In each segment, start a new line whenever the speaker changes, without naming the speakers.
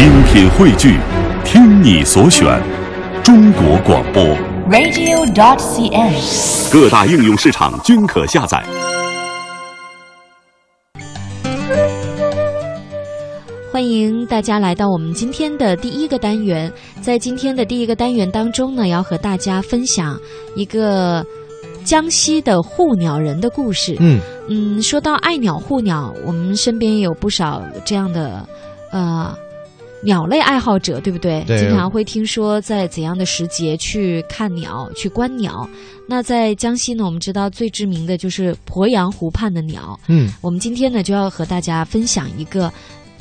精品汇聚，听你所选，中国广播。
radio.dot.cn，。
各大应用市场均可下载。
欢迎大家来到我们今天的第一个单元。在今天的第一个单元当中呢，要和大家分享一个江西的护鸟人的故事。
嗯，
嗯，说到爱鸟护鸟，我们身边也有不少这样的呃鸟类爱好者，对不对？
对
经常会听说在怎样的时节去看鸟、去观鸟。那在江西呢，我们知道最知名的就是鄱阳湖畔的鸟。
嗯，
我们今天呢就要和大家分享一个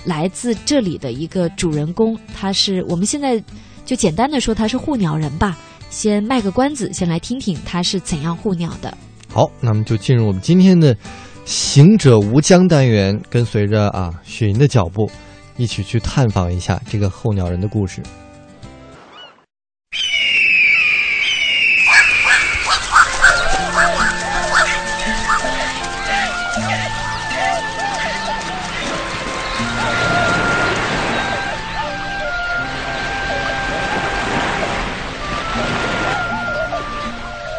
来自这里的一个主人公，他是我们现在就简单的说他是护鸟人吧。先卖个关子，先来听听他是怎样护鸟的。
好，那么就进入我们今天的“行者无疆”单元，跟随着啊雪莹的脚步，一起去探访一下这个候鸟人的故事。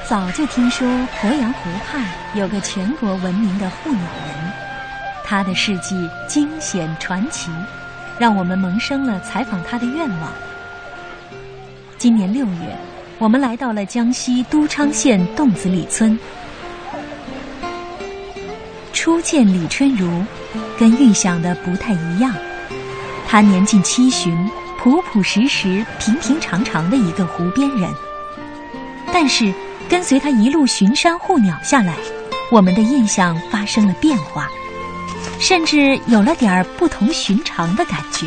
早就听说鄱阳湖畔有个全国闻名的护鸟人，他的事迹惊险传奇，让我们萌生了采访他的愿望。今年六月，我们来到了江西都昌县洞子里村，初见李春如，跟预想的不太一样。他年近七旬，朴朴实实、平平常常的一个湖边人，但是。跟随他一路巡山护鸟下来，我们的印象发生了变化，甚至有了点儿不同寻常的感觉。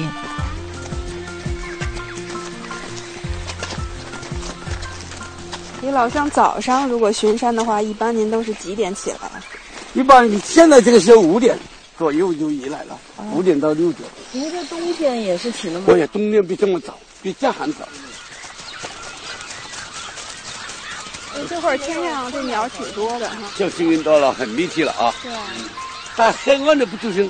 李老乡，早上如果巡山的话，一般您都是几点起来啊？
一般现在这个时候五点左右就移来了，五、点到六点。
您这冬天也是起那么？
对，冬天比这么早，比这还早。
这会儿天上这鸟挺多的哈。
就幸运多了，很密集了啊。
对啊。
但黑暗的不就行？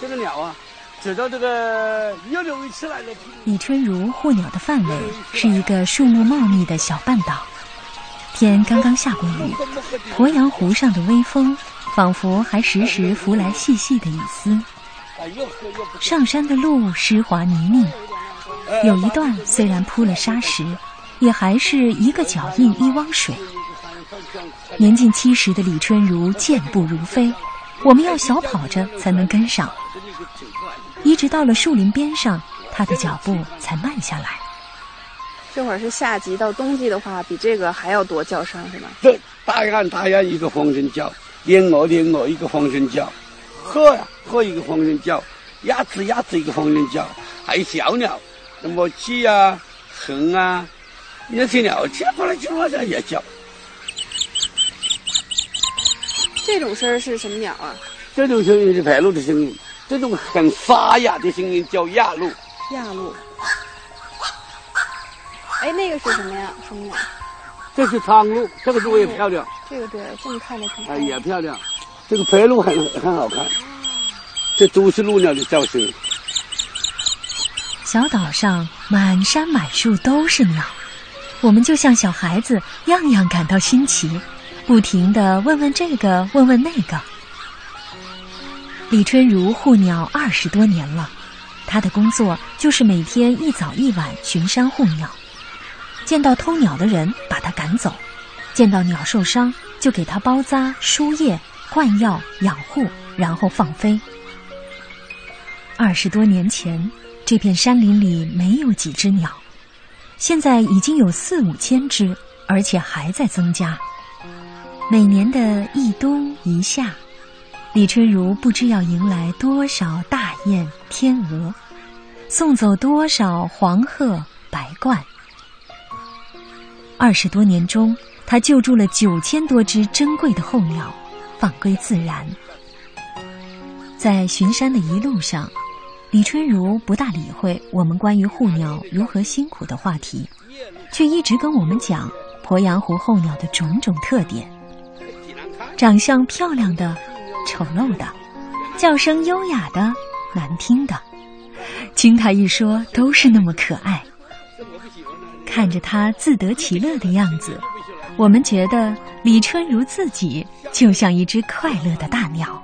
这个鸟啊，走到这个越容易起来了。
李春如护鸟的范围是一个树木茂密的小半岛。天刚刚下过雨，鄱阳湖上的微风仿佛还时时拂来细细的雨丝。上山的路湿滑泥泞，有一段虽然铺了沙石。也还是一个脚印一汪水。年近七十的李春如健步如飞，我们要小跑着才能跟上。一直到了树林边上，他的脚步才慢下来。
这会儿是夏季，到冬季的话，比这个还要多叫声是吗？
这大雁大雁一个风声叫，连鹅连鹅一个风声叫，鹤呀鹤一个风声叫，鸭子鸭子一个风声叫，还有小鸟，什么鸡啊、豚啊。那些鸟接过来就往上也叫，
这种声是什么鸟啊？
这种声音是白鹭的声音，这种很沙哑的声音叫亚鹭。
亚鹭。哎，那个是什么呀？什么鸟？
这是苍鹭，这个鹭也漂亮。
这个对，这么看着挺。
哎，也漂亮。这个白鹭很很好看，这都是鹭鸟的叫声。
小岛上满山满树都是鸟。我们就像小孩子，样样感到新奇，不停地问问这个，问问那个。李春如护鸟二十多年了，他的工作就是每天一早一晚巡山护鸟，见到偷鸟的人把他赶走，见到鸟受伤就给他包扎、输液、灌药、养护，然后放飞。二十多年前，这片山林里没有几只鸟。现在已经有四五千只，而且还在增加。每年的一冬一夏，李春如不知要迎来多少大雁、天鹅，送走多少黄鹤、白鹳。二十多年中，他救助了九千多只珍贵的候鸟，放归自然。在巡山的一路上。李春如不大理会我们关于护鸟如何辛苦的话题，却一直跟我们讲鄱阳湖候鸟的种种特点：长相漂亮的、丑陋的，叫声优雅的、难听的，听他一说，都是那么可爱。看着他自得其乐的样子，我们觉得李春如自己就像一只快乐的大鸟。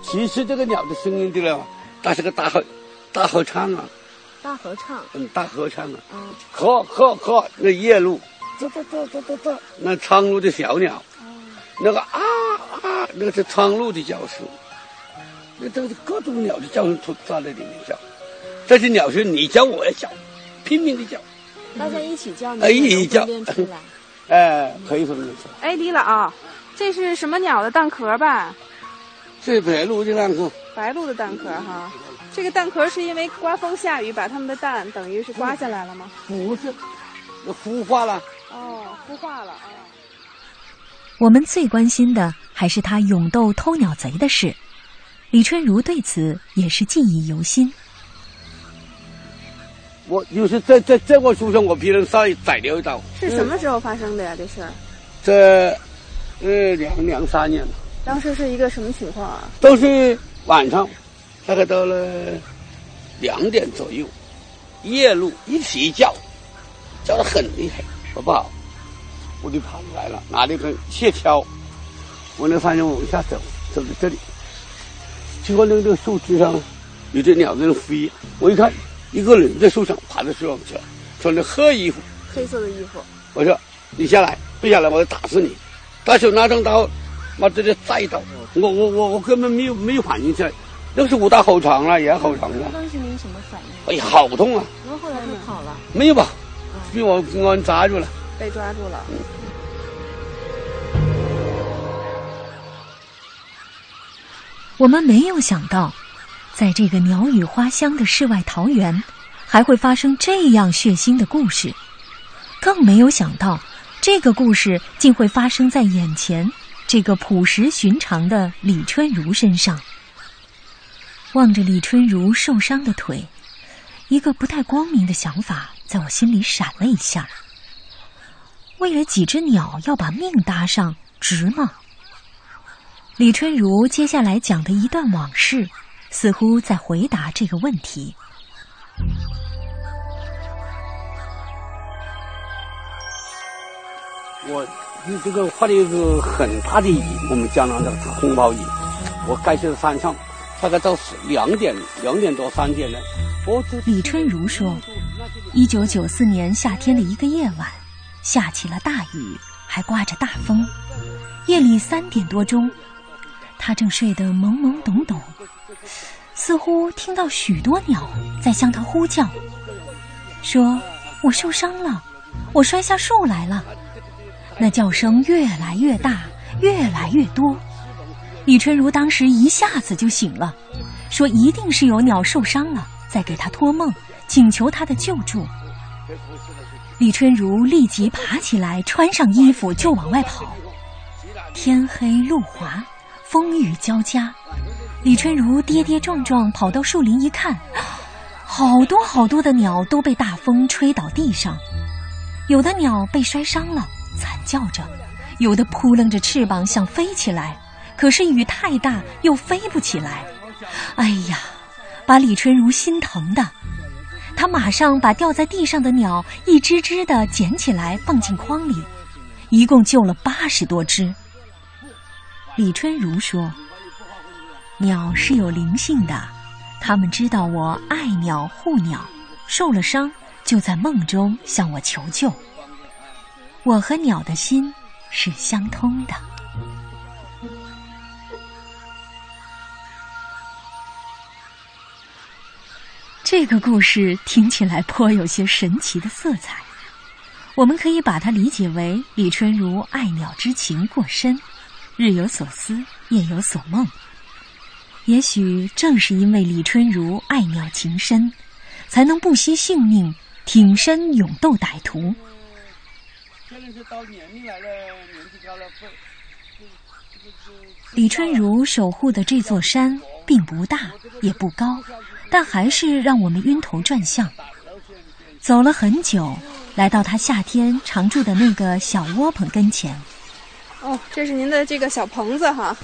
其实这个鸟的声音对了，它是个大合大合唱啊，
大合唱，
嗯，大合唱啊，和和和那夜鹭，啧啧啧啧啧啧，那苍鹭的小鸟，那个啊啊，那个是苍鹭的叫声，那都是各种鸟的叫声都在那里面叫。这些鸟是你叫我也叫，拼命的叫，
大家一起叫，
哎一起叫。哎，可以分辨出来。
哎，李老，这是什么鸟的蛋壳吧？
这白鹭的蛋壳，
白鹭的蛋壳哈。这个蛋壳是因为刮风下雨把它们的蛋等于是刮下来了吗？
不是，那孵化了。
哦，孵化了啊。
我们最关心的还是他勇斗偷鸟贼的事，李春如对此也是记忆犹新。
我就是在在这个树上，我别人稍微宰了一刀。
是什么时候发生的呀？这事儿？
这，呃，两两三年了。
当时是一个什么情况啊？
都是晚上，大概到了两点左右，夜路一起叫，叫的很厉害，好不好？我就跑来了，拿了一根铁锹，往那方向往下走，走到这里，结果那个树枝上有只鸟在那飞，我一看。一个人在树上爬在树上去了，穿着黑衣服，
黑色的衣服。
我说：“你下来，不下来我就打死你！”他手拿张刀，妈直接再一刀，我我我我根本没有没有反应起来，那是五大好长了，也好长了。
当时您什么反应？
哎呀，好痛啊！
然后后来就跑了？
没有吧？被我公安抓住了。
被抓住了。
我们没有想到。在这个鸟语花香的世外桃源，还会发生这样血腥的故事，更没有想到，这个故事竟会发生在眼前这个朴实寻常的李春如身上。望着李春如受伤的腿，一个不太光明的想法在我心里闪了一下：为了几只鸟要把命搭上，值吗？李春如接下来讲的一段往事。似乎在回答这个问题。
我你这个画了一个很大的雨，我们江南的红毛雨。我盖在山上，大概到两点、两点多、三点了。
李春如说：“一九九四年夏天的一个夜晚，下起了大雨，还刮着大风。夜里三点多钟，他正睡得懵懵懂懂。”似乎听到许多鸟在向他呼叫，说：“我受伤了，我摔下树来了。”那叫声越来越大，越来越多。李春如当时一下子就醒了，说：“一定是有鸟受伤了，在给他托梦，请求他的救助。”李春如立即爬起来，穿上衣服就往外跑。天黑路滑，风雨交加。李春如跌跌撞撞跑到树林一看，好多好多的鸟都被大风吹倒地上，有的鸟被摔伤了，惨叫着；有的扑棱着翅膀想飞起来，可是雨太大，又飞不起来。哎呀，把李春如心疼的，他马上把掉在地上的鸟一只只的捡起来放进筐里，一共救了八十多只。李春如说。鸟是有灵性的，它们知道我爱鸟护鸟，受了伤就在梦中向我求救。我和鸟的心是相通的。这个故事听起来颇有些神奇的色彩，我们可以把它理解为李春如爱鸟之情过深，日有所思，夜有所梦。也许正是因为李春如爱鸟情深，才能不惜性命挺身勇斗歹徒。李春如守护的这座山并不大也不高，但还是让我们晕头转向。走了很久，来到他夏天常住的那个小窝棚跟前。
哦，这是您的这个小棚子哈。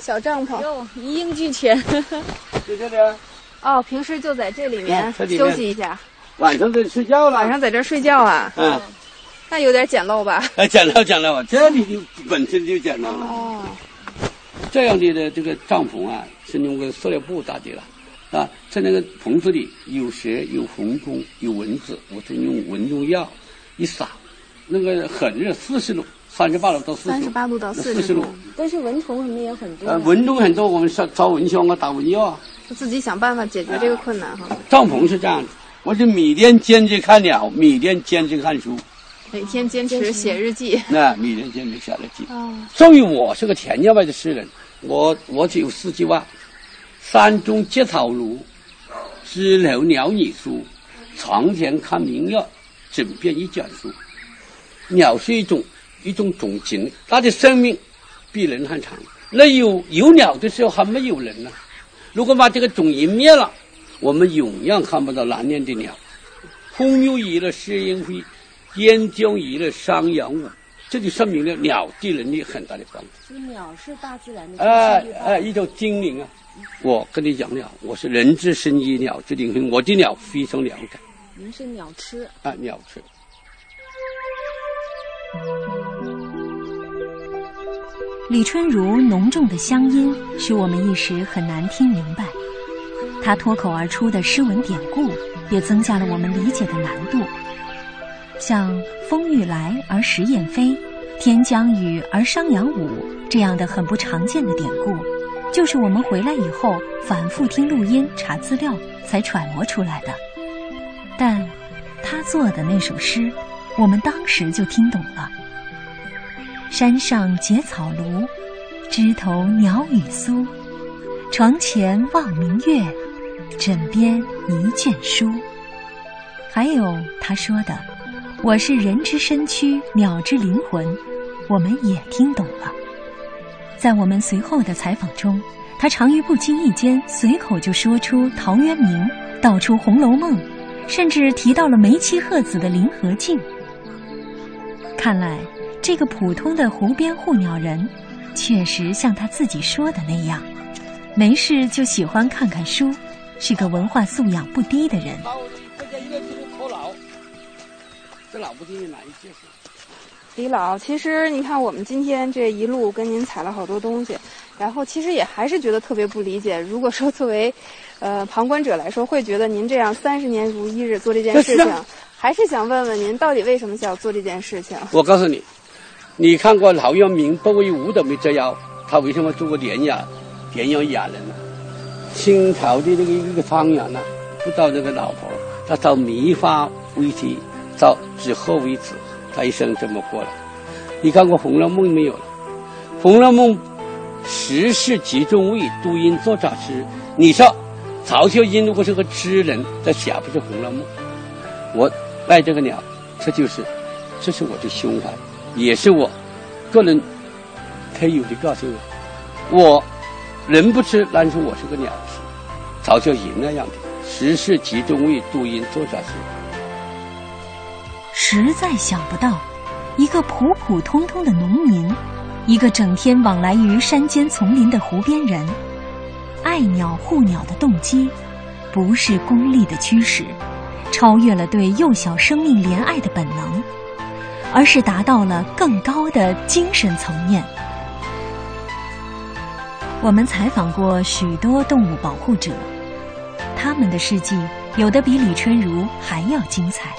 小帐篷，哟，一应俱全。
在这里。
哦，平时就在这里面
嗯这里面
休息一下，
晚上在睡觉了。
晚上在这睡觉啊？
嗯，
那有点简陋吧？
哎，简陋简陋，这里就本身就简陋了。
哦，
这样的的这个帐篷啊，是用个塑料布搭的了，啊，在那个棚子里有蛇、有红虫、有蚊子，我就用蚊虫药一撒，那个很热，四十度，三十八度到四十
三十八度到四十
度，
但是蚊虫什么也很多
呃，蚊虫很多，我们烧烧蚊香啊，打蚊药啊。
就自己想办法解决这个困难哈。
帐篷是这样的，我是每天坚持看鸟，每天坚持看书，
每天坚持写日记。
那每天坚持写日记。
哦，
所以我是个田家外的诗人，我我只有四句话：山中结草庐，枝头鸟语书，床前看明月，枕边一卷书。鸟是一种一种种禽，它的生命比人还长。那有有鸟的时候还没有人呢。如果把这个种一灭了，我们永远看不到蓝天的鸟。风又移了石英飞，烟江移了商阳舞，这就说明了鸟对人的很大的帮助。
这个鸟是大自然的
哎哎，一种精灵啊！我跟你讲了，我是人之生一，鸟之灵魂，我对鸟非常了解
您是鸟吃，
啊，鸟吃。
李春如浓重的乡音使我们一时很难听明白，他脱口而出的诗文典故也增加了我们理解的难度。像“风欲来而时雁飞，天将雨而商阳舞”这样的很不常见的典故，就是我们回来以后反复听录音、查资料才揣摩出来的。但他做的那首诗，我们当时就听懂了。山上结草庐，枝头鸟语苏。床前望明月，枕边一卷书。还有他说的：“我是人之身躯，鸟之灵魂。”我们也听懂了。在我们随后的采访中，他常于不经意间随口就说出陶渊明，道出《红楼梦》，甚至提到了梅妻鹤子的《林和靖》。看来。这个普通的湖边护鸟人，确实像他自己说的那样，没事就喜欢看看书，是个文化素养不低的人。
这老不听哪一介绍？
李老，其实你看，我们今天这一路跟您采了好多东西，然后其实也还是觉得特别不理解。如果说作为，呃，旁观者来说，会觉得您这样三十年如一日做这件事情，还是想问问您，到底为什么想要做这件事情？
我告诉你。你看过陶渊明不为五斗米折腰，他为什么做个典雅、典雅雅人呢？清朝的那个一个方圆呢，不找这个老婆，他找梅花为妻，找纸鹤为子，他一生这么过了。你看过《红楼梦》没有？《红楼梦》十世集中为杜英作杂诗。你说曹秀英如果是个诗人，这写不是《红楼梦》。我爱这个鸟，这就是，这是我的胸怀。也是我个人特有的个性。我人不吃，但是我是个鸟吃。曹秀英那样的，时事集中为杜英作杂诗。
实在想不到，一个普普通通的农民，一个整天往来于山间丛林的湖边人，爱鸟护鸟的动机，不是功利的驱使，超越了对幼小生命怜爱的本能。而是达到了更高的精神层面。我们采访过许多动物保护者，他们的事迹有的比李春如还要精彩。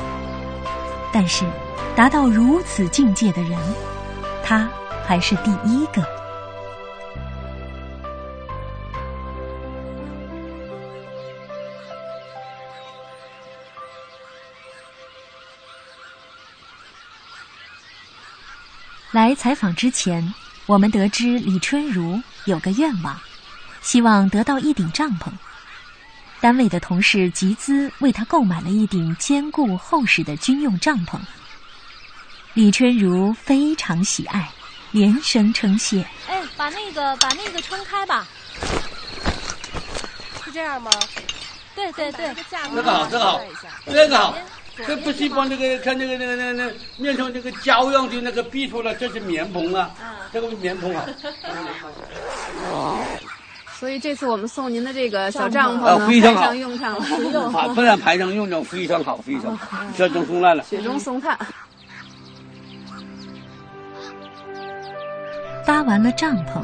但是，达到如此境界的人，他还是第一个。来采访之前，我们得知李春如有个愿望，希望得到一顶帐篷。单位的同事集资为他购买了一顶坚固厚实的军用帐篷。李春如非常喜爱，连声称谢。
哎，把那个把那个撑开吧，是这样吗？对对对，
这个好，这个好，这个好。这不是把那个看那个那个那个那面上那个胶样的那个逼出来，这是棉棚啊，这个是棉棚啊。
所以这次我们送您的这个小帐篷
非常好
派上用场了，
啊，不但排上用上非常好，非常好，雪中送炭了。
雪中送炭。
搭完了帐篷，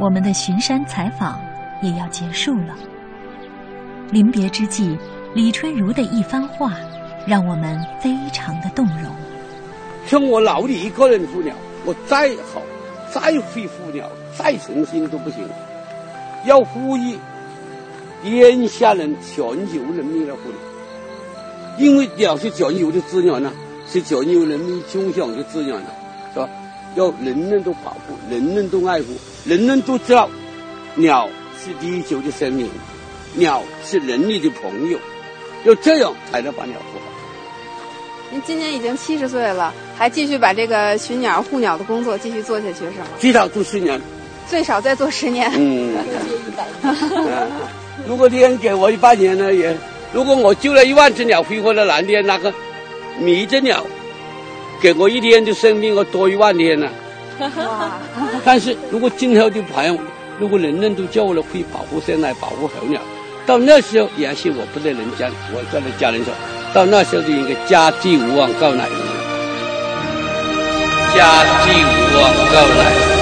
我们的巡山采访也要结束了。临别之际，李春如的一番话，让我们非常的动容。
像我老李一个人住鸟，我再好，再会护鸟，再诚心都不行。要呼吁天下人、全球人民来护鸟，因为鸟是全球的资源呢、是全球人民共享的资源呢、是吧？要人人都保护，人人都爱护，人人都知道，鸟是地球的生命，鸟是人类的朋友，要这样才能把鸟护好。
您今年已经七十岁了，还继续把这个寻鸟护鸟的工作继续做下去是吗？
至少做十年。
最少再做十年。
嗯，嗯如果天给我一百年呢，也如果我救了一万只鸟飞回了蓝天，那个每一只鸟给我一天的生命，我多一万天呢。但是如果今后的朋友，如果人人都叫我了会保护生态、保护候鸟，到那时候也许我不在人间，我在那家人说，到那时候就应该家祭无忘告乃，家祭无忘告乃。